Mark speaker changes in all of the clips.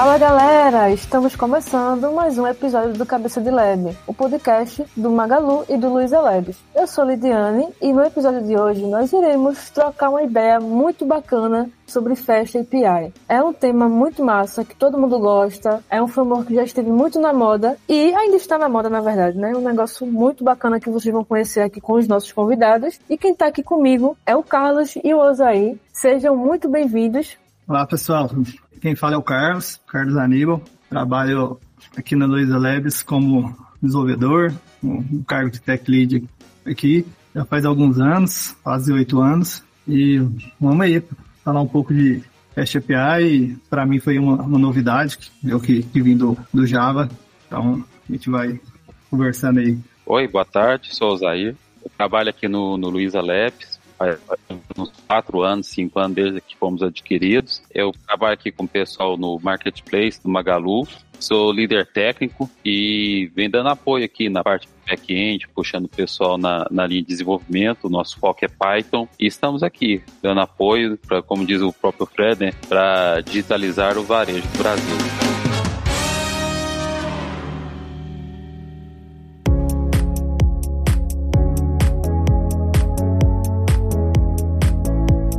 Speaker 1: Fala galera, estamos começando mais um episódio do Cabeça de Lab, o podcast do Magalu e do Luiza Labs. Eu sou Lidiane e no episódio de hoje nós iremos trocar uma ideia muito bacana sobre Fast API. É um tema muito massa, que todo mundo gosta, é um framework que já esteve muito na moda e ainda está na moda na verdade, né? Um negócio muito bacana que vocês vão conhecer aqui com os nossos convidados. E quem está aqui comigo é o Carlos e o Osaí. Sejam muito bem-vindos.
Speaker 2: Olá pessoal, quem fala é o Carlos, Carlos Aníbal. Trabalho aqui na Luiza Labs como desenvolvedor, um cargo de tech lead aqui, já faz alguns anos, quase oito anos. E vamos aí falar um pouco de Fast API. Para mim foi uma, uma, novidade, eu que, que vim do, do Java. Então a gente vai conversando aí.
Speaker 3: Oi, boa tarde, sou o Zair. Eu trabalho aqui no, no Luiza Labs uns quatro anos, cinco anos desde que fomos adquiridos. Eu trabalho aqui com o pessoal no Marketplace do Magalu. Sou líder técnico e vem dando apoio aqui na parte back-end, puxando o pessoal na, na linha de desenvolvimento. O nosso foco é Python e estamos aqui dando apoio, para, como diz o próprio Fred, né, para digitalizar o varejo do Brasil.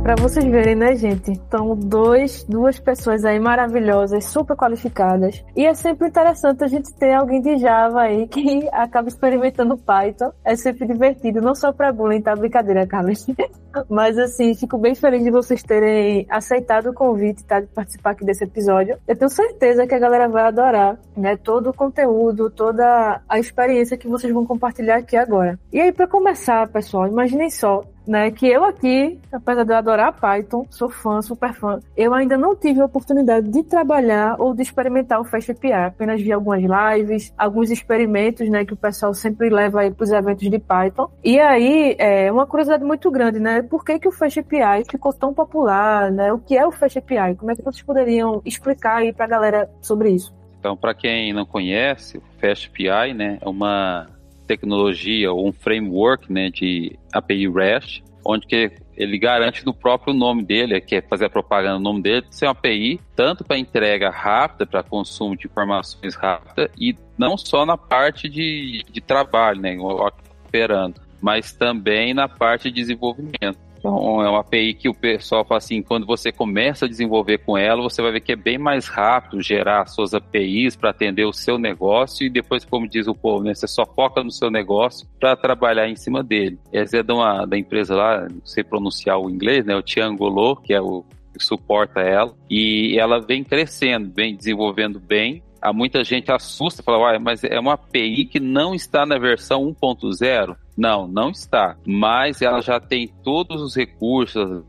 Speaker 1: Para vocês verem, né, gente? Então, dois, duas pessoas aí maravilhosas, super qualificadas. E é sempre interessante a gente ter alguém de Java aí que acaba experimentando Python. É sempre divertido, não só para bullying, tá? Brincadeira, Carlos. Mas assim, fico bem feliz de vocês terem aceitado o convite, tá? De participar aqui desse episódio. Eu tenho certeza que a galera vai adorar, né? Todo o conteúdo, toda a experiência que vocês vão compartilhar aqui agora. E aí, para começar, pessoal, imaginem só, né? Que eu aqui, apesar de eu adorar Python, sou fã, super fã, eu ainda não tive a oportunidade de trabalhar ou de experimentar o Fast API. Apenas vi algumas lives, alguns experimentos, né? Que o pessoal sempre leva aí para os eventos de Python. E aí, é uma curiosidade muito grande, né? Por que, que o Fast API ficou tão popular, né? O que é o Fast API? Como é que vocês poderiam explicar aí para a galera sobre isso?
Speaker 3: Então, para quem não conhece, o Fast API, né, é uma tecnologia ou um framework né, de API REST, onde que ele garante no próprio nome dele, que é fazer a propaganda no nome dele, ser uma API tanto para entrega rápida, para consumo de informações rápida, e não só na parte de, de trabalho, né, operando, mas também na parte de desenvolvimento. Então, é uma API que o pessoal fala assim, quando você começa a desenvolver com ela, você vai ver que é bem mais rápido gerar suas APIs para atender o seu negócio e depois, como diz o povo, né, você só foca no seu negócio para trabalhar em cima dele. Essa é da, da empresa lá, não sei pronunciar o inglês, né, o Tiangolo, que é o que suporta ela, e ela vem crescendo, vem desenvolvendo bem, há muita gente assusta, fala, mas é uma API que não está na versão 1.0. Não, não está. Mas ela já tem todos os recursos,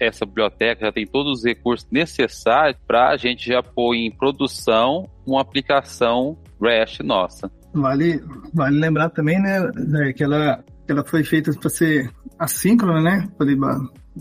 Speaker 3: essa biblioteca já tem todos os recursos necessários para a gente já pôr em produção uma aplicação REST nossa.
Speaker 2: Vale, vale lembrar também, né, que ela, que ela foi feita para ser assíncrona, né,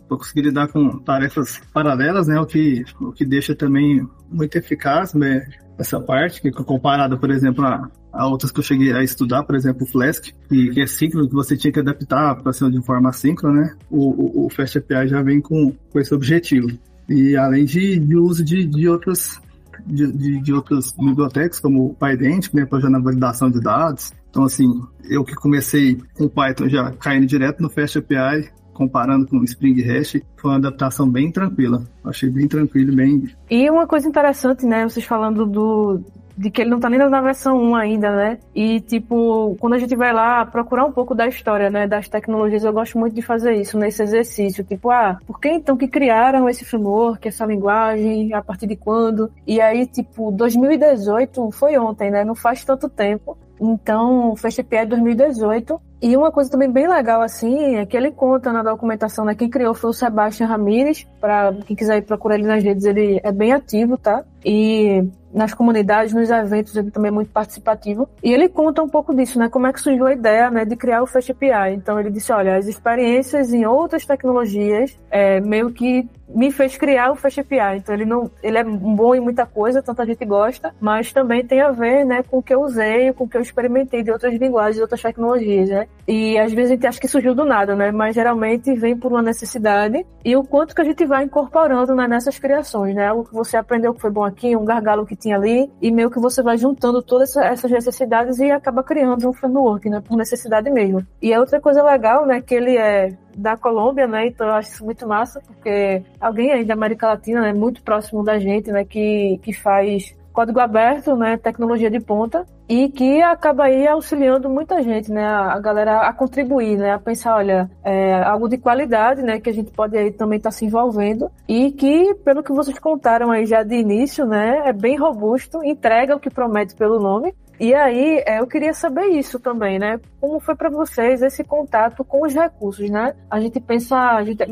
Speaker 2: para conseguir lidar com tarefas paralelas, né, o que, o que deixa também muito eficaz, né, essa parte, que comparada, por exemplo, a, a outras que eu cheguei a estudar, por exemplo, o Flask, que, que é síncrono, que você tinha que adaptar para ser de forma síncrona, né? O, o, o Fast API já vem com, com esse objetivo. E além de, de uso de, de outras de, de, de outras bibliotecas, como o PyDent, né, para já na validação de dados. Então, assim, eu que comecei com Python já caindo direto no Fast API, comparando com o Spring Hash, foi uma adaptação bem tranquila. Achei bem tranquilo, bem.
Speaker 1: E uma coisa interessante, né? Vocês falando do, de que ele não tá nem na versão 1 ainda, né? E, tipo, quando a gente vai lá procurar um pouco da história, né, das tecnologias, eu gosto muito de fazer isso nesse exercício. Tipo, ah, por que então que criaram esse framework, essa linguagem, a partir de quando? E aí, tipo, 2018 foi ontem, né? Não faz tanto tempo. Então, Fast API 2018. E uma coisa também bem legal, assim, é que ele conta na documentação, né? Quem criou foi o Sebastian Ramirez. Para quem quiser ir procurar ele nas redes, ele é bem ativo, tá? E nas comunidades, nos eventos, ele também é muito participativo. E ele conta um pouco disso, né? Como é que surgiu a ideia, né, de criar o Fast API. Então ele disse, olha, as experiências em outras tecnologias é, meio que me fez criar o Fast API. Então ele não, ele é bom em muita coisa, tanta gente gosta, mas também tem a ver, né, com o que eu usei, com o que eu experimentei de outras linguagens, de outras tecnologias, né? E às vezes a gente acha que surgiu do nada, né? Mas geralmente vem por uma necessidade e o quanto que a gente vai incorporando né, nessas criações, né? Algo que você aprendeu que foi bom aqui, um gargalo que tinha ali, e meio que você vai juntando todas essas necessidades e acaba criando um framework, né? Por necessidade mesmo. E a outra coisa legal, né? Que ele é da Colômbia, né? Então eu acho isso muito massa, porque alguém aí da América Latina, né? Muito próximo da gente, né? Que, que faz código aberto, né, tecnologia de ponta, e que acaba aí auxiliando muita gente, né, a, galera a contribuir, né, a pensar, olha, é, algo de qualidade, né, que a gente pode aí também estar tá se envolvendo, e que, pelo que vocês contaram aí já de início, né, é bem robusto, entrega o que promete pelo nome, e aí, é, eu queria saber isso também, né? Como foi para vocês esse contato com os recursos, né? A gente pensa, a gente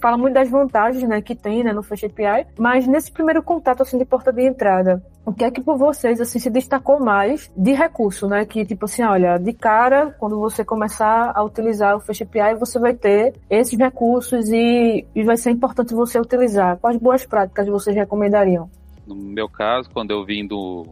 Speaker 1: fala muito das vantagens, né, que tem, né, no Fast API, mas nesse primeiro contato, assim, de porta de entrada, o que é que por vocês, assim, se destacou mais de recurso, né, que, tipo assim, olha, de cara, quando você começar a utilizar o Fast API, você vai ter esses recursos e, e vai ser importante você utilizar. Quais boas práticas vocês recomendariam?
Speaker 3: No meu caso, quando eu vim do,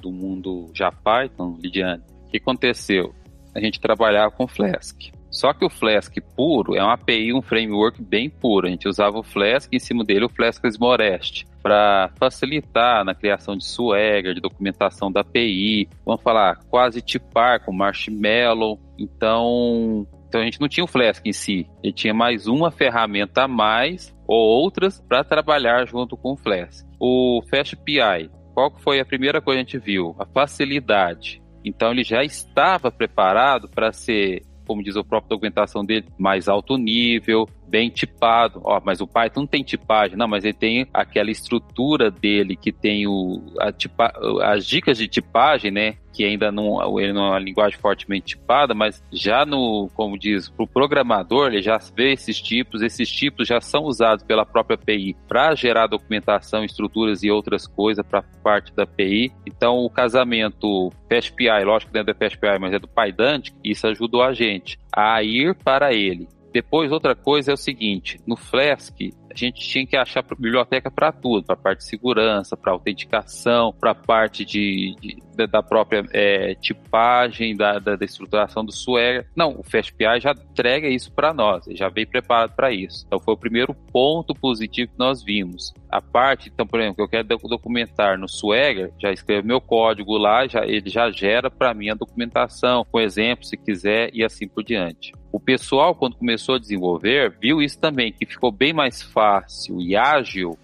Speaker 3: do mundo já Python, Lidiane, o que aconteceu? A gente trabalhava com Flask. Só que o Flask puro é uma API, um framework bem puro. A gente usava o Flask e em cima dele o Flask Smorest para facilitar na criação de Swagger, de documentação da API. Vamos falar, quase tipar com Marshmallow. Então, então a gente não tinha o Flask em si, ele tinha mais uma ferramenta a mais ou outras para trabalhar junto com o Flask. O FastPI, qual foi a primeira coisa que a gente viu? A facilidade. Então ele já estava preparado para ser como diz a própria documentação dele, mais alto nível, bem tipado. Ó, mas o Python não tem tipagem, não, mas ele tem aquela estrutura dele que tem o, a tipa, as dicas de tipagem, né? Que ainda não, ele não é uma linguagem fortemente tipada, mas já no, como diz, para o programador, ele já vê esses tipos, esses tipos já são usados pela própria API para gerar documentação, estruturas e outras coisas para parte da API. Então, o casamento FastPI, lógico que dentro é FastPI, mas é do PyDant, isso ajudou a gente a ir para ele depois, outra coisa é o seguinte: no Flask, a gente tinha que achar biblioteca para tudo, para parte de segurança, para autenticação, para parte de, de, da própria é, tipagem, da, da, da, estruturação do Swagger. Não, o FastPI já entrega isso para nós, já veio preparado para isso. Então foi o primeiro ponto positivo que nós vimos. A parte, então, por exemplo, que eu quero documentar no Swagger, já escrevo meu código lá, já, ele já gera para mim a documentação, com exemplo, se quiser, e assim por diante. O pessoal, quando começou a desenvolver, viu isso também, que ficou bem mais fácil e ágil,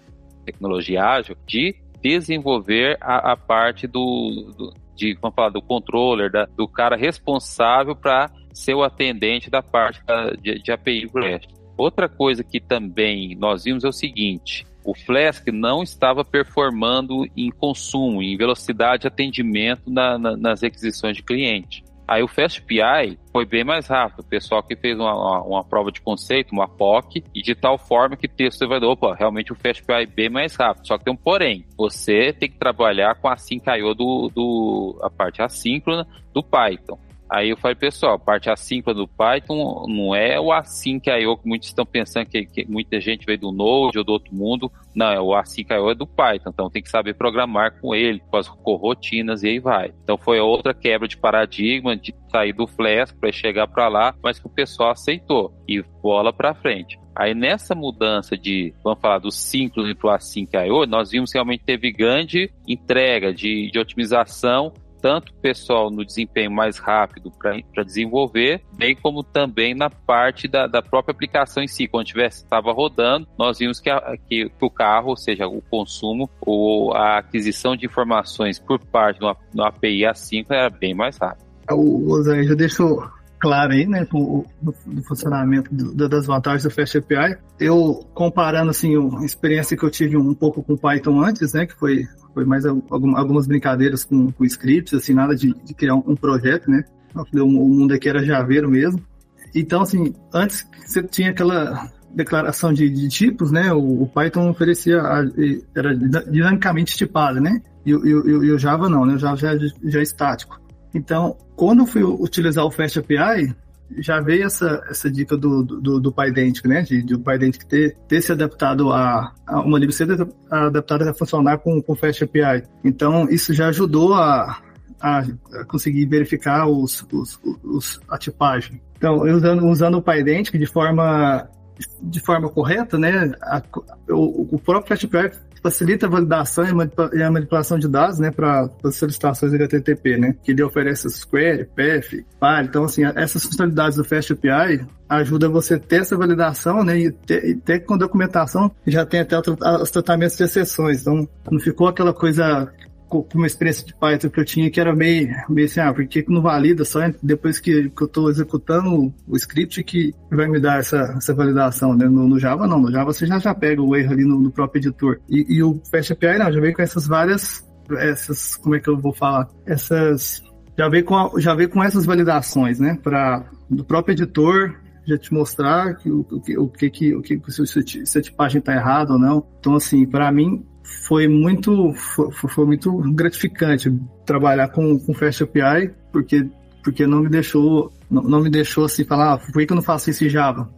Speaker 3: tecnologia ágil, de desenvolver a, a parte do, do, de, vamos falar, do controller, da, do cara responsável para ser o atendente da parte da, de, de API REST. Outra coisa que também nós vimos é o seguinte, o Flask não estava performando em consumo, em velocidade de atendimento na, na, nas requisições de cliente. Aí o FastPI foi bem mais rápido. O pessoal que fez uma, uma, uma, prova de conceito, uma POC, e de tal forma que o texto vai dar, opa, realmente o FastPI é bem mais rápido. Só que tem um porém. Você tem que trabalhar com a sync.io do, do, a parte assíncrona do Python. Aí eu falei, pessoal, parte assíncrona do Python não é o async.io que muitos estão pensando que, que, muita gente veio do Node ou do outro mundo. Não, é o async.io é do Python, então tem que saber programar com ele, com as rotinas e aí vai. Então foi outra quebra de paradigma de sair do Flask para chegar para lá, mas que o pessoal aceitou e bola para frente. Aí nessa mudança de, vamos falar, do síncrono para o async.io, nós vimos que realmente teve grande entrega de, de otimização tanto pessoal no desempenho mais rápido para desenvolver, bem como também na parte da, da própria aplicação em si. Quando estava rodando, nós vimos que, a, que, o carro, ou seja, o consumo ou a aquisição de informações por parte do API A5 era bem mais rápido.
Speaker 2: O Zé já deixou claro aí, né, com o funcionamento do, das vantagens do Fast API. Eu, comparando, assim, a experiência que eu tive um pouco com Python antes, né, que foi foi mais algumas brincadeiras com, com scripts, assim, nada de, de criar um, um, projeto, né? O mundo aqui era javeiro mesmo. Então, assim, antes você tinha aquela declaração de, de tipos, né? O, o, Python oferecia, a, era dinamicamente tipado, né? E, e, o Java não, né? O Java já, já é estático. Então, quando eu fui utilizar o Fast API, já veio essa, essa dica do, do, do PyDentic, né? De, de o PyDentic ter, ter se adaptado a, a uma libc adaptada a funcionar com, com Fast API. Então, isso já ajudou a, a conseguir verificar os, os, os, a tipagem. Então, usando, usando o PyDent de forma de forma correta, né? A, o, o próprio FastPy facilita a validação e a manipulação de dados, né, para as solicitações HTTP, né, que ele oferece Square, PF, PAR. Então, assim, essas funcionalidades do FastAPI ajuda você a ter essa validação, né, e ter, e ter com documentação já tem até os tratamentos de exceções. Então, não ficou aquela coisa com uma experiência de Python que eu tinha que era meio, meio assim, ah, por que não valida só depois que, que eu estou executando o script que vai me dar essa, essa validação, né? No, no Java não, no Java você já, já pega o erro ali no, no próprio editor. E, e o Fast API não, já vem com essas várias, essas, como é que eu vou falar? Essas, já vem com, a, já vem com essas validações, né? Para do próprio editor já te mostrar que, o, o, que, o que, o que se, se a tipagem está errada ou não. Então, assim, para mim, foi muito, foi, foi, muito gratificante trabalhar com, com Fast API, porque, porque não me deixou, não, não me deixou assim falar, ah, por que eu não faço isso em Java?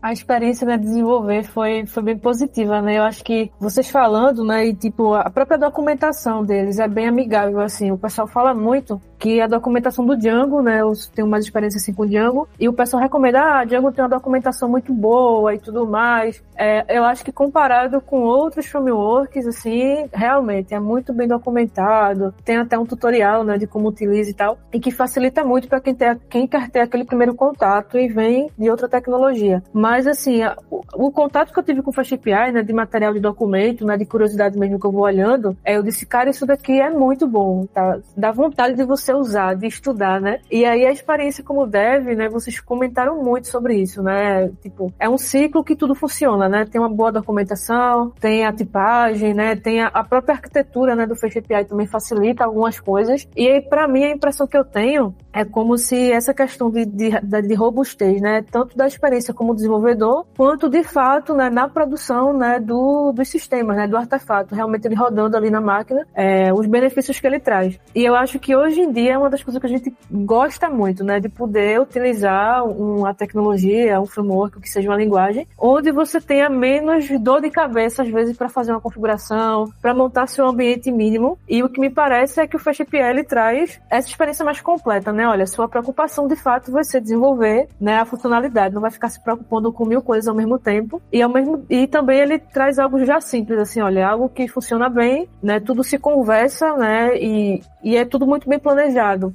Speaker 1: a experiência né, de desenvolver foi, foi bem positiva, né? Eu acho que vocês falando, né, e tipo, a própria documentação deles é bem amigável, assim. O pessoal fala muito que a documentação do Django, né, eu tenho mais experiência assim com o Django, e o pessoal recomenda, ah, Django tem uma documentação muito boa e tudo mais. É, eu acho que comparado com outros frameworks, assim, realmente é muito bem documentado, tem até um tutorial, né, de como utiliza e tal, e que facilita muito para quem, quem quer ter aquele primeiro contato e vem de outra tecnologia. Mas, assim, o, o, contato que eu tive com o FastAPI, né, de material de documento, né, de curiosidade mesmo que eu vou olhando, é, eu disse, cara, isso daqui é muito bom, tá? Dá vontade de você você usar, de estudar, né? E aí a experiência como dev, né? Vocês comentaram muito sobre isso, né? Tipo, é um ciclo que tudo funciona, né? Tem uma boa documentação, tem a tipagem, né? Tem a, a própria arquitetura, né? Do Face API também facilita algumas coisas. E aí, para mim, a impressão que eu tenho é como se essa questão de, de, de robustez, né? Tanto da experiência como desenvolvedor, quanto de fato, né? Na produção, né? Do, dos sistemas, né? Do artefato, realmente ele rodando ali na máquina, é, os benefícios que ele traz. E eu acho que hoje em dia é uma das coisas que a gente gosta muito, né? De poder utilizar uma tecnologia, um framework, que seja uma linguagem, onde você tenha menos dor de cabeça, às vezes, para fazer uma configuração, para montar seu ambiente mínimo. E o que me parece é que o FastAPL traz essa experiência mais completa, né? Olha, sua preocupação de fato vai ser desenvolver né, a funcionalidade, não vai ficar se preocupando com mil coisas ao mesmo tempo. E, ao mesmo, e também ele traz algo já simples, assim, olha, algo que funciona bem, né? Tudo se conversa, né? E, e é tudo muito bem planejado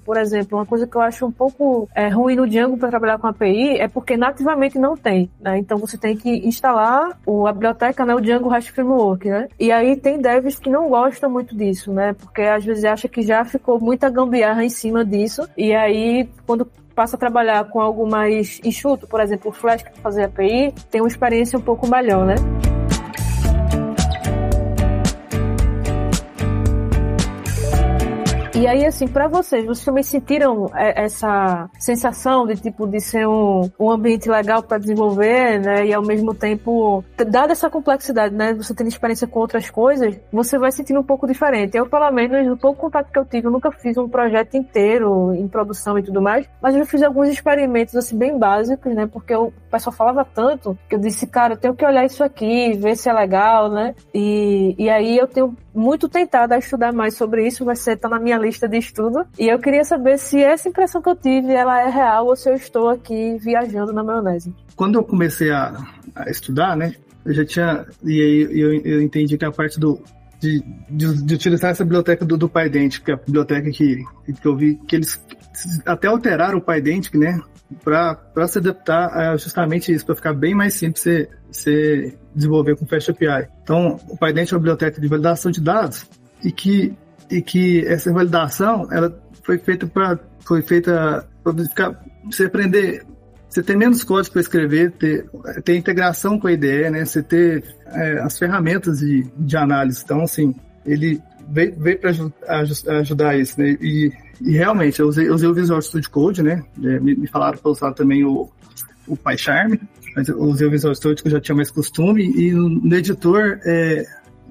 Speaker 1: Por exemplo, uma coisa que eu acho um pouco é, ruim no Django para trabalhar com API é porque nativamente não tem. Né? Então você tem que instalar o, a biblioteca, né, o Django REST Framework, né? E aí tem devs que não gostam muito disso, né? Porque às vezes acha que já ficou muita gambiarra em cima disso. E aí, quando passa a trabalhar com algo mais enxuto, por exemplo, o Flask para fazer API, tem uma experiência um pouco melhor, né? E aí, assim, para vocês, vocês também sentiram é, essa sensação de tipo de ser um, um ambiente legal para desenvolver, né? E ao mesmo tempo, dada essa complexidade, né? Você tendo experiência com outras coisas, você vai sentindo um pouco diferente. Eu, pelo menos, no pouco contato que eu tive, eu nunca fiz um projeto inteiro em produção e tudo mais, mas eu fiz alguns experimentos assim bem básicos, né? Porque o pessoal falava tanto que eu disse, cara, eu tenho que olhar isso aqui, ver se é legal, né? E, e aí eu tenho muito tentado a estudar mais sobre isso, vai ser tá na minha lista de estudo. E eu queria saber se essa impressão que eu tive ela é real ou se eu estou aqui viajando na maionese.
Speaker 2: Quando eu comecei a, a estudar, né, eu já tinha e aí eu, eu entendi que a parte do de, de, de, utilizar essa biblioteca do, do PyDent, que é a biblioteca que, que eu vi que eles até alteraram o PyDent, né, para se adaptar a justamente isso, para ficar bem mais simples você, você desenvolver com Fast API. Então, o PyDent é uma biblioteca de validação de dados e que, e que essa validação ela foi feita para foi feita para você aprender você ter menos código para escrever, ter, ter integração com a IDE, né? Você ter é, as ferramentas de, de análise. Então, assim, ele veio, veio para ajudar isso, né? E, e realmente, eu usei, eu usei o Visual Studio Code, né? É, me, me falaram para usar também o, o PyCharm, mas eu usei o Visual Studio que eu já tinha mais costume, e no, editor é,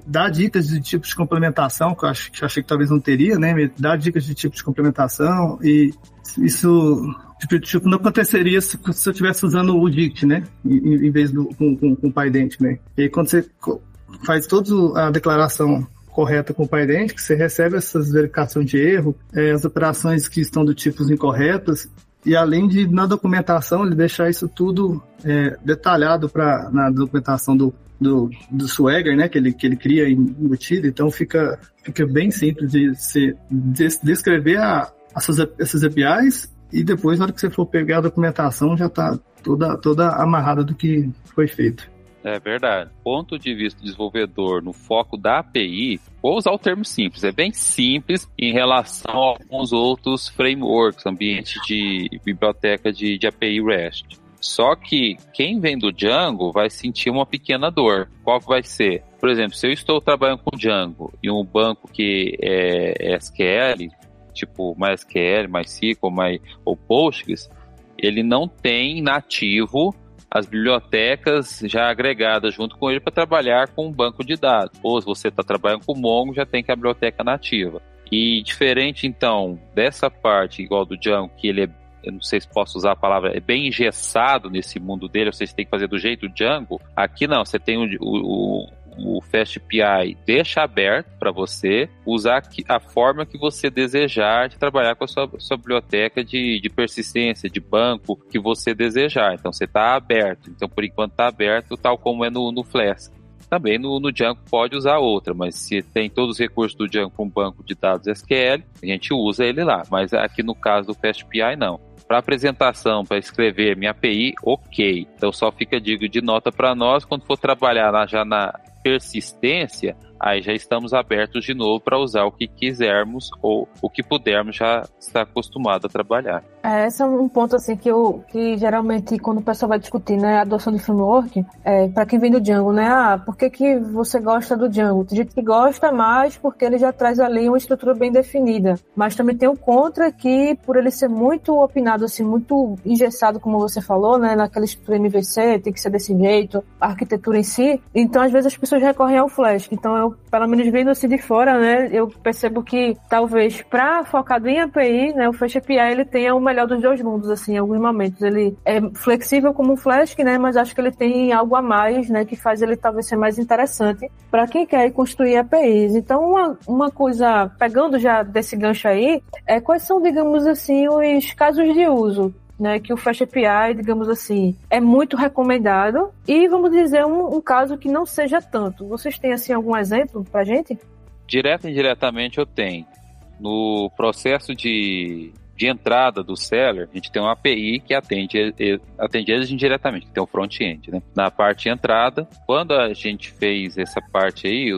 Speaker 2: dá dicas de tipos de complementação, que eu, acho, que eu achei que talvez não teria, né? Dá dicas de tipo de complementação, e isso tipo, tipo não aconteceria se, se eu estivesse usando o Dict, né? Em, em vez do com, com, com o PyDent, né? E aí, quando você faz toda a declaração correta com o PyDent, que você recebe essas verificações de erro, é, as operações que estão do tipos incorretas, e além de na documentação ele deixar isso tudo é, detalhado para na documentação do, do, do Swagger, né, que ele, que ele cria embutido, então fica, fica bem simples de se descrever a, essas, essas APIs e depois, na hora que você for pegar a documentação, já está toda, toda amarrada do que foi feito.
Speaker 3: É verdade. Ponto de vista do desenvolvedor no foco da API, vou usar o termo simples, é bem simples em relação a alguns outros frameworks, ambiente de biblioteca de, de API REST. Só que quem vem do Django vai sentir uma pequena dor. Qual que vai ser? Por exemplo, se eu estou trabalhando com Django e um banco que é SQL, tipo MySQL, MySQL My, ou Postgres, ele não tem nativo as bibliotecas já agregadas junto com ele para trabalhar com um banco de dados. Ou se você está trabalhando com o Mongo, já tem que a biblioteca nativa. E diferente, então, dessa parte, igual do Django, que ele é, eu não sei se posso usar a palavra, é bem engessado nesse mundo dele, vocês têm que fazer do jeito Django. Aqui não, você tem o, o, o FastPI deixa aberto para você usar a forma que você desejar de trabalhar com a sua, sua biblioteca de, de persistência, de banco que você desejar. Então você está aberto. Então por enquanto está aberto, tal como é no, no Flask. Também no, no Django pode usar outra, mas se tem todos os recursos do Django para um banco de dados SQL, a gente usa ele lá. Mas aqui no caso do FastPI, não para apresentação, para escrever minha API, ok. Então só fica digo de nota para nós quando for trabalhar já na persistência, aí já estamos abertos de novo para usar o que quisermos ou o que pudermos já estar acostumado a trabalhar.
Speaker 1: É, esse é um ponto assim que eu que geralmente quando o pessoal vai discutir, né, a adoção de framework, é, para quem vem do Django, né, ah, por que, que você gosta do Django? Tem gente que gosta mais porque ele já traz ali uma estrutura bem definida, mas também tem o contra que por ele ser muito opinado assim, muito engessado como você falou, né, naquela estrutura MVC, tem que ser desse jeito, a arquitetura em si, então às vezes as pessoas recorrem ao Flash. Então eu, pelo menos vendo assim de fora, né, eu percebo que talvez para focado em API, né, o Flash API ele tenha uma melhor dos dois mundos, assim, em alguns momentos. Ele é flexível como um Flask, né? Mas acho que ele tem algo a mais, né? Que faz ele talvez ser mais interessante para quem quer construir APIs. Então, uma, uma coisa, pegando já desse gancho aí, é quais são, digamos assim, os casos de uso né, que o Fast API, digamos assim, é muito recomendado. E vamos dizer um, um, caso que não seja tanto. Vocês têm assim algum exemplo para gente?
Speaker 3: Direto e indiretamente eu tenho. No processo de de entrada do seller, a gente tem uma API que atende, atende eles indiretamente, que tem o um front-end, né? Na parte de entrada, quando a gente fez essa parte aí,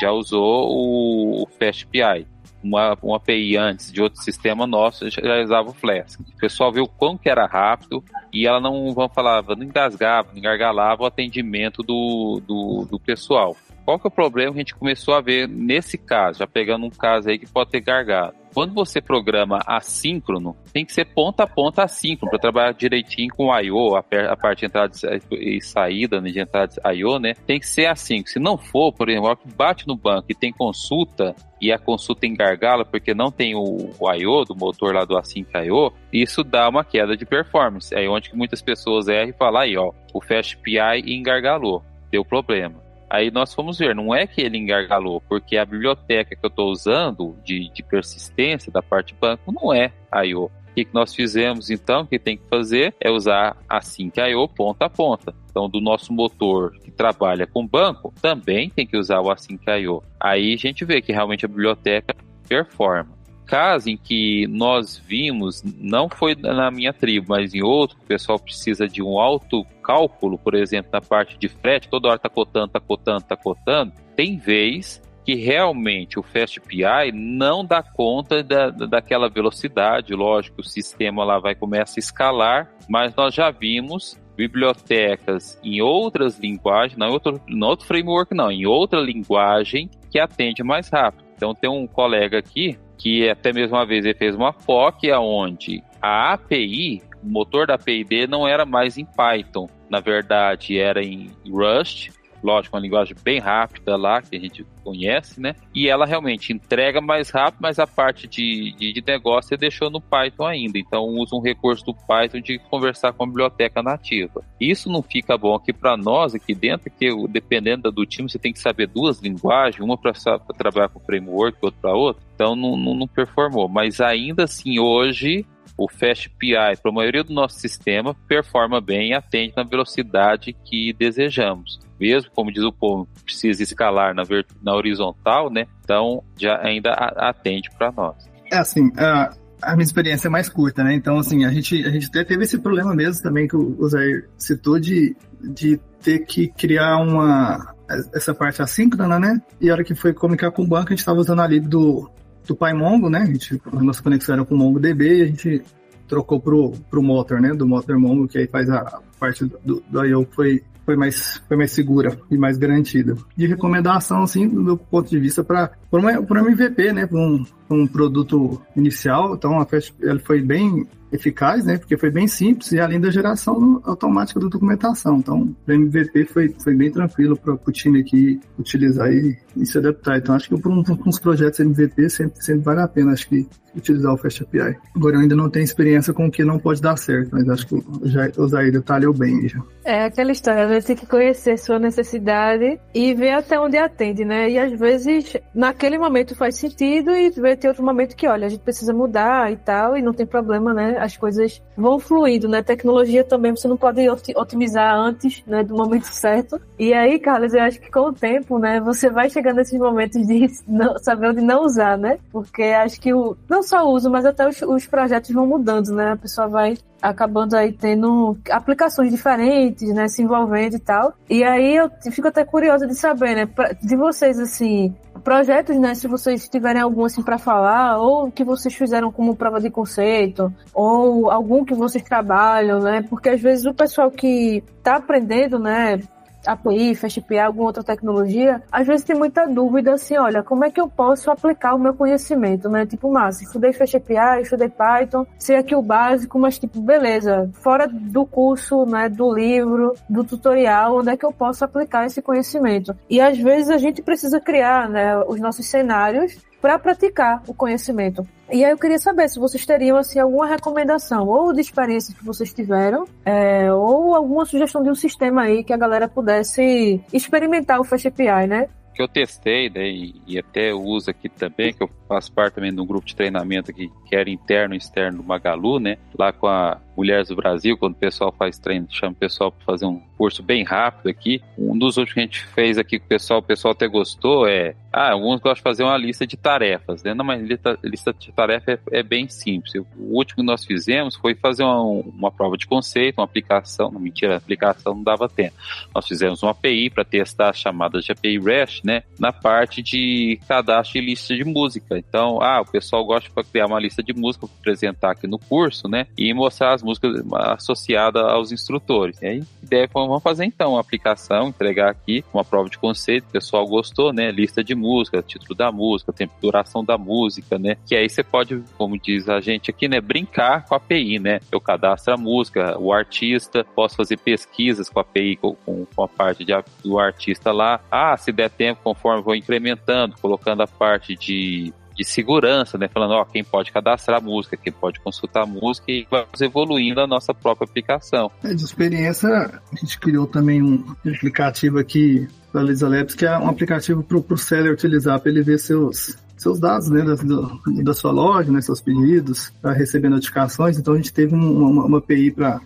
Speaker 3: já usou o, o FastPI. Uma, uma API antes de outro sistema nosso já usava o Flask. O pessoal viu quão que era rápido e ela não, vamos falar, não engasgava, não engargalava o atendimento do, do, do pessoal. Qual que é o problema que a gente começou a ver nesse caso, já pegando um caso aí que pode ter gargalo? Quando você programa assíncrono, tem que ser ponta a ponta assíncrono para trabalhar direitinho com o I.O., a, a, parte de entrada e saída né, de entrada I.O., né? Tem que ser assim. Se não for, por exemplo, que bate no banco e tem consulta e a consulta em gargala porque não tem o, o I.O. do motor lá do Async I.O., isso dá uma queda de performance. É onde muitas pessoas erram e falam aí, ó, o Fast PI engargalou, deu problema. Aí nós fomos ver, não é que ele engargalou, porque a biblioteca que eu estou usando de, de persistência da parte banco não é I.O. O que, nós fizemos então, que tem que fazer é usar a Sync I.O. ponta a ponta. Então, do nosso motor que trabalha com banco, também tem que usar o Async I.O. Aí a gente vê que realmente a biblioteca performa caso em que nós vimos, não foi na minha tribo, mas em outro, o pessoal precisa de um alto cálculo, por exemplo, na parte de frete, toda hora tá cotando, tá cotando, tá cotando, tem vez que realmente o FastPI não dá conta da, daquela velocidade, lógico, o sistema lá vai começar a escalar, mas nós já vimos bibliotecas em outras linguagens, não em outro, não outro framework não, em outra linguagem que atende mais rápido. Então tem um colega aqui que até mesmo uma vez ele fez uma POC aonde a API, o motor da API não era mais em Python, na verdade era em Rust, lógico, uma linguagem bem rápida lá, que a gente conhece, né? E ela realmente entrega mais rápido, mas a parte de, de, de negócio você deixou no Python ainda. Então usa um recurso do Python de conversar com a biblioteca nativa. Isso não fica bom aqui para nós, aqui dentro, que dependendo do time, você tem que saber duas linguagens, uma para trabalhar com framework, outra para outra. Então não, não, não performou. Mas ainda assim, hoje, o Fast PI, para a maioria do nosso sistema, performa bem e atende na velocidade que desejamos. Mesmo, como diz o povo, precisa escalar na, na horizontal, né? Então, já ainda atende para nós.
Speaker 2: É assim, a, a minha experiência é mais curta, né? Então, assim, a gente, a gente até teve esse problema mesmo também que o Zé citou de, de ter que criar uma, essa parte assíncrona, né? E a hora que foi comunicar com o banco, a gente estava usando a lib do, do PyMongo, né? A, gente, nossa conexão era com o MongoDB e a gente trocou pro, pro Motor, né? Do Motor Mongo, que aí faz a parte do, do I.O. foi foi mais, foi mais segura e mais garantida. De recomendação, assim, do meu ponto de vista, para um MVP, né? Para um, um produto inicial. Então, a Fast, ela foi bem eficaz, né? Porque foi bem simples e além da geração automática da documentação. Então, o MVP foi, foi bem tranquilo para o time aqui utilizar e, e, se adaptar. Então, acho que para um, uns projetos MVP sempre, sempre vale a pena, acho que utilizar o Fast API. Agora, eu ainda não tenho experiência com o que não pode dar certo, mas acho que o Zaire detalhou bem já.
Speaker 1: É aquela história, gente tem que conhecer sua necessidade e ver até onde atende, né? E às vezes, naquele momento faz sentido e ver ter outro momento que, olha, a gente precisa mudar e tal, e não tem problema, né? As coisas vão fluindo, né? Tecnologia também você não pode otimizar antes, né, do momento certo. E aí, Carlos, eu acho que com o tempo, né, você vai chegando nesses momentos de não, saber onde não usar, né? Porque acho que o não só o uso, mas até os, os projetos vão mudando, né? A pessoa vai acabando aí tendo aplicações diferentes, né, se envolvendo e tal. E aí eu fico até curiosa de saber, né, de vocês assim, projetos, né, se vocês tiverem algum assim para falar, ou que vocês fizeram como prova de conceito, ou algum que vocês trabalham, né? Porque às vezes o pessoal que tá aprendendo, né, API, FastAPI, alguma outra tecnologia, às vezes tem muita dúvida assim, olha, como é que eu posso aplicar o meu conhecimento, né? Tipo, massa, estudei FastAPI, estudei Python, sei aqui o básico, mas tipo, beleza, fora do curso, né, do livro, do tutorial, onde é que eu posso aplicar esse conhecimento? E às vezes a gente precisa criar, né, os nossos cenários para praticar o conhecimento. E aí eu queria saber se vocês teriam assim alguma recomendação ou de experiências que vocês tiveram, é, ou alguma sugestão de um sistema aí que a galera pudesse experimentar o Fast API, né?
Speaker 3: que eu testei né, e, até uso aqui também, que eu faço parte também de um grupo de treinamento aqui, que era interno e externo do Magalu, né? Lá com a Mulheres do Brasil, quando o pessoal faz treino, chama o pessoal para fazer um curso bem rápido aqui. Um dos últimos que a gente fez aqui com o pessoal, o pessoal até gostou, é. Ah, alguns gostam de fazer uma lista de tarefas, né? Não, mas lista, de tarefa é, é, bem simples. O último que nós fizemos foi fazer uma, uma prova de conceito, uma aplicação. Não, mentira, aplicação não dava tempo. Nós fizemos uma API para testar as chamadas de API REST, né? Na parte de cadastro de lista de música. Então, ah, o pessoal gosta de criar uma lista de música para apresentar aqui no curso, né? E mostrar as músicas associadas aos instrutores. E aí, ideia foi, vamos fazer então uma aplicação, entregar aqui uma prova de conceito, o pessoal gostou, né? Lista de música, título da música, tempo de duração da música, né? Que aí você pode, como diz a gente aqui, né? Brincar com a API, né? Eu cadastro a música, o artista, posso fazer pesquisas com a API, com, com a parte de, do artista lá. Ah, se der tempo, conforme vou incrementando, colocando a parte de de segurança, né? Falando, ó, quem pode cadastrar música, quem pode consultar música e vamos evoluindo a nossa própria aplicação.
Speaker 2: É, de experiência, a gente criou também um aplicativo aqui da Lisa Labs, que é um aplicativo para o seller utilizar para ele ver seus, seus dados né, da, da sua loja, né, seus pedidos, para receber notificações. Então a gente teve uma, uma API para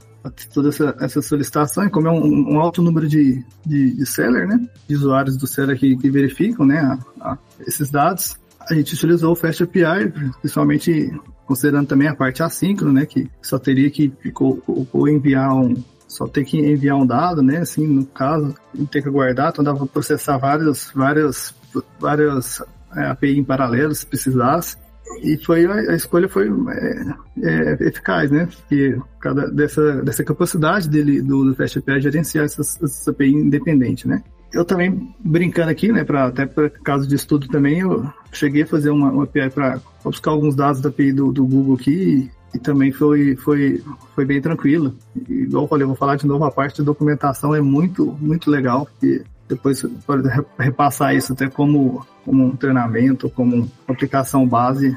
Speaker 2: toda essa, essa solicitação, e como é um, um alto número de, de, de, seller, né, de usuários do seller que, que verificam né, a, a esses dados, a gente utilizou o Fast API, principalmente considerando também a parte assíncrona, né, que só teria que ou enviar um só ter que enviar um dado, né, assim, no caso, e ter que guardar, então dava para processar várias várias várias é, API em paralelo se precisasse. E foi a, escolha foi é, é, eficaz, né? Porque cada dessa dessa capacidade dele do, do Fast API gerenciar essas, essas API independente, né? Eu também, brincando aqui, né, pra, até para caso de estudo também, eu cheguei a fazer uma, uma API para buscar alguns dados da API do, do Google aqui e, e, também foi, foi, foi bem tranquilo. E, igual eu falei, eu vou falar de novo, a parte de documentação é muito, muito legal, porque depois pode repassar isso até como, como um treinamento, como aplicação base,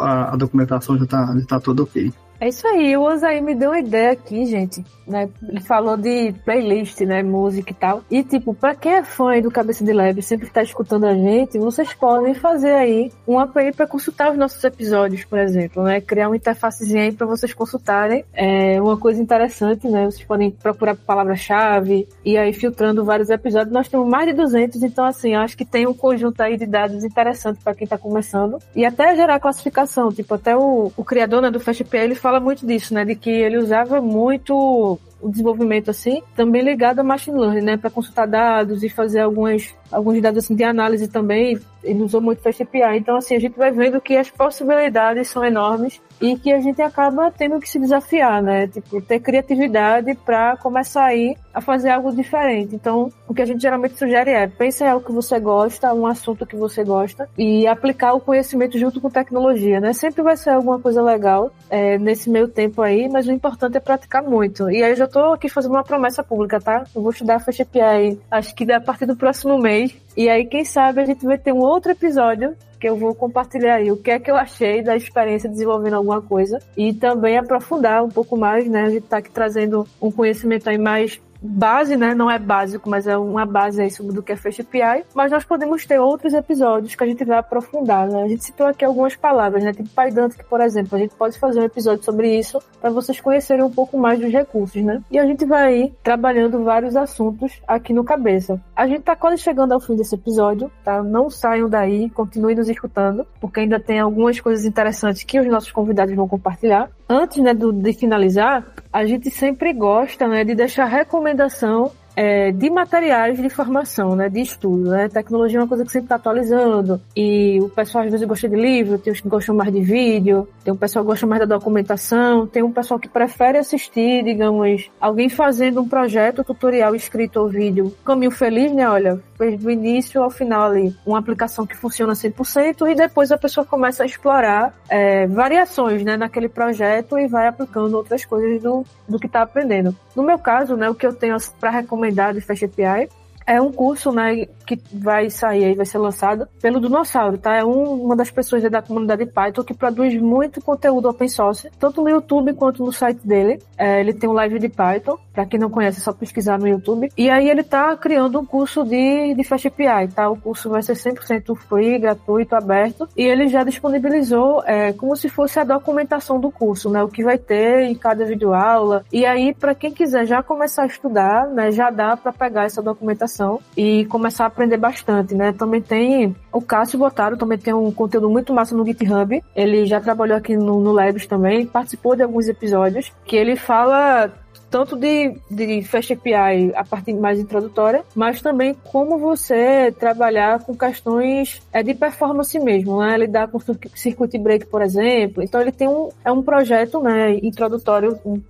Speaker 2: a, a documentação já está já tá toda ok.
Speaker 1: É isso aí, o Osaí me deu uma ideia aqui, gente. Né? Ele falou de playlist, né? Música e tal. E, tipo, pra quem é fã do Cabeça de Lab sempre tá escutando a gente, vocês podem fazer aí um API para consultar os nossos episódios, por exemplo, né? Criar uma interfacezinha aí pra vocês consultarem. É uma coisa interessante, né? Vocês podem procurar palavra-chave e aí filtrando vários episódios. Nós temos mais de 200, então, assim, acho que tem um conjunto aí de dados interessante para quem tá começando. E até gerar classificação, tipo, até o, o criador né, do FastPL, fala muito disso, né? De que ele usava muito o desenvolvimento assim, também ligado a machine learning, né, para consultar dados e fazer algumas alguns dados assim de análise também. Ele usou muito FastAPI. Então assim, a gente vai vendo que as possibilidades são enormes e que a gente acaba tendo que se desafiar, né? Tipo, ter criatividade para começar aí a fazer algo diferente. Então, o que a gente geralmente sugere é pense em algo que você gosta, um assunto que você gosta e aplicar o conhecimento junto com tecnologia, né? Sempre vai ser alguma coisa legal é, nesse meio tempo aí, mas o importante é praticar muito. E aí eu já tô aqui fazendo uma promessa pública, tá? Eu vou estudar FastAPI, acho que a partir do próximo mês. E aí, quem sabe, a gente vai ter um outro episódio que eu vou compartilhar aí o que é que eu achei da experiência desenvolvendo alguma coisa e também aprofundar um pouco mais, né? A gente tá aqui trazendo um conhecimento aí mais base, né? Não é básico, mas é uma base aí sobre do que é Fast API. Mas nós podemos ter outros episódios que a gente vai aprofundar, né? A gente citou aqui algumas palavras, né? Tipo Pydantic, por exemplo. A gente pode fazer um episódio sobre isso para vocês conhecerem um pouco mais dos recursos, né? E a gente vai aí trabalhando vários assuntos aqui no Cabeça. A gente tá quase chegando ao fim desse episódio, tá? Não saiam daí, continuem nos escutando, porque ainda tem algumas coisas interessantes que os nossos convidados vão compartilhar. Antes, né, do, de finalizar, a gente sempre gosta, né, de deixar recomendação é, de materiais de formação, né, de estudo, né? Tecnologia é uma coisa que sempre está atualizando e o pessoal às vezes gosta de livro, tem os que gostam mais de vídeo, tem um pessoal que gosta mais da documentação, tem um pessoal que prefere assistir, digamos, alguém fazendo um projeto, tutorial escrito ou vídeo. Caminho feliz, né? Olha, do início ao final ali uma aplicação que funciona 100% e depois a pessoa começa a explorar é, variações, né, naquele projeto e vai aplicando outras coisas do, do que está aprendendo. No meu caso, né, o que eu tenho para recomendar de Fast API é um curso, né, que vai sair aí, vai ser lançado pelo Dinossauro, tá? É um, uma das pessoas da comunidade Python que produz muito conteúdo open source, tanto no YouTube quanto no site dele. É, ele tem um live de Python, para quem não conhece, é só pesquisar no YouTube. E aí ele tá criando um curso de, de Fast API, tá? O curso vai ser 100% free, gratuito, aberto. E ele já disponibilizou é, como se fosse a documentação do curso, né? O que vai ter em cada videoaula. E aí, para quem quiser já começar a estudar, né? Já dá para pegar essa documentação e começar a aprender bastante, né? Também tem o Cássio Botaro, também tem um conteúdo muito massa no GitHub. Ele já trabalhou aqui no, no também, participou de alguns episódios, que ele fala tanto de, de Fast API a parte mais introdutória, mas também como você trabalhar com questões é, de performance mesmo, né? Lidar com circuit break, por exemplo. Então ele tem um, é um projeto, né, introdutório, um,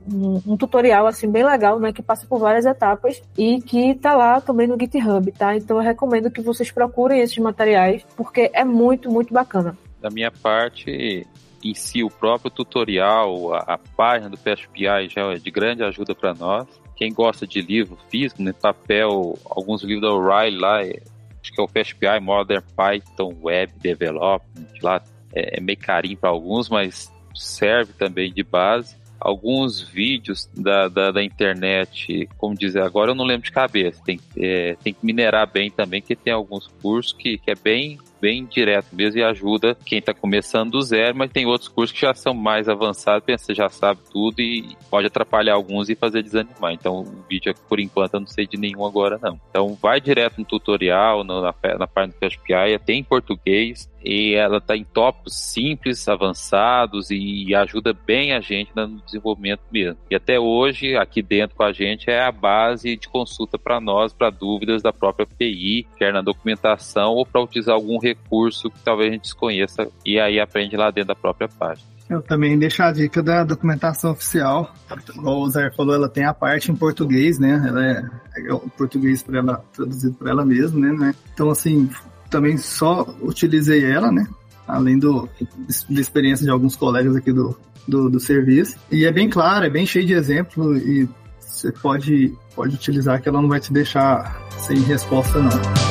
Speaker 1: um, tutorial assim bem legal, né, que passa por várias etapas e que tá lá também no GitHub, tá? Então eu recomendo que vocês procurem esses materiais porque é muito, muito bacana.
Speaker 3: Da minha parte, em si, o próprio tutorial, a, a página do PSPI já é de grande ajuda para nós. Quem gosta de livro físico, né, papel, alguns livros da O'Reilly lá, é, acho que é o PSPI Modern Python Web Development, lá é, é meio carinho para alguns, mas serve também de base. Alguns vídeos da, da, da, internet, como dizer, agora eu não lembro de cabeça, tem, é, tem que minerar bem também, que tem alguns cursos que, que é bem bem direto mesmo e ajuda quem está começando do zero, mas tem outros cursos que já são mais avançados, você já sabe tudo e pode atrapalhar alguns e fazer desanimar. Então, o vídeo, por enquanto, eu não sei de nenhum agora, não. Então, vai direto no tutorial, no, na, na página do PHPI, tem em português, e ela está em tópicos simples, avançados e ajuda bem a gente no desenvolvimento mesmo. E até hoje, aqui dentro com a gente, é a base de consulta para nós, para dúvidas da própria API, quer na documentação ou para utilizar algum recurso que talvez a gente desconheça e aí aprende lá dentro da própria página.
Speaker 2: Eu também deixo a dica da documentação oficial. Como o Zé falou, ela tem a parte em português, né? Ela é, é o português para ela traduzido para ela mesma, né, né? Então assim, também só utilizei ela, né? Além do, da experiência de alguns colegas aqui do, do, do serviço. E é bem claro, é bem cheio de exemplo e você pode, pode utilizar que ela não vai te deixar sem resposta, não.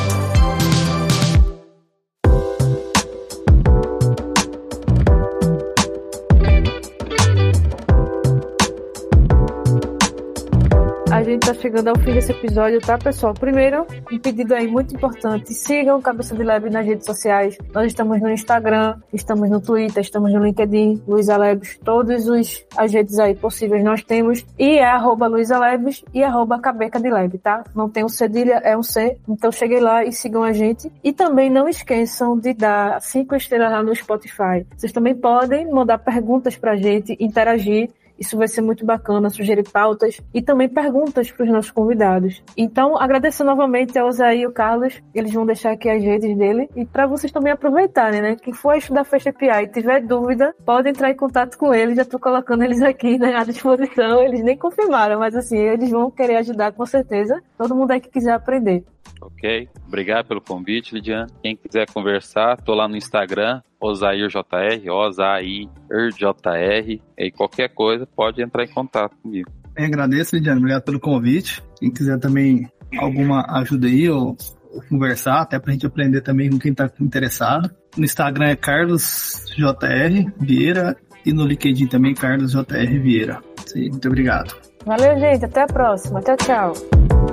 Speaker 1: Chegando ao fim desse episódio, tá, pessoal? Primeiro, um pedido aí muito importante. Sigam Cabeça de Lab nas redes sociais. Nós estamos no Instagram, estamos no Twitter, estamos no LinkedIn, Luiza Labs, todos os redes aí possíveis nós temos. E é arroba Labs e arroba Cabeca de Lab, tá? Não tem um cedilha, é um C. Então cheguem lá e sigam a gente. E também não esqueçam de dar cinco estrelas lá no Spotify. Vocês também podem mandar perguntas pra gente, interagir isso vai ser muito bacana, sugerir pautas e também perguntas para os nossos convidados. Então, agradeço novamente ao Zé e ao Carlos, eles vão deixar aqui as redes dele e para vocês também aproveitarem, né? Quem for estudar Fast API e tiver dúvida, pode entrar em contato com eles, já estou colocando eles aqui né, à disposição, eles nem confirmaram, mas assim, eles vão querer ajudar com certeza, todo mundo aí que quiser aprender.
Speaker 3: Ok, obrigado pelo convite, Lidiane. Quem quiser conversar, tô lá no Instagram, OzairJR, OzairJR, e qualquer coisa pode entrar em contato comigo.
Speaker 2: Eu agradeço, Lidiane, obrigado pelo convite. Quem quiser também alguma ajuda aí ou, ou conversar, até pra gente aprender também com quem tá interessado. No Instagram é CarlosJR Vieira e no LinkedIn também CarlosJR Vieira. Sim, muito obrigado.
Speaker 1: Valeu, gente. Até a próxima. Tchau, tchau.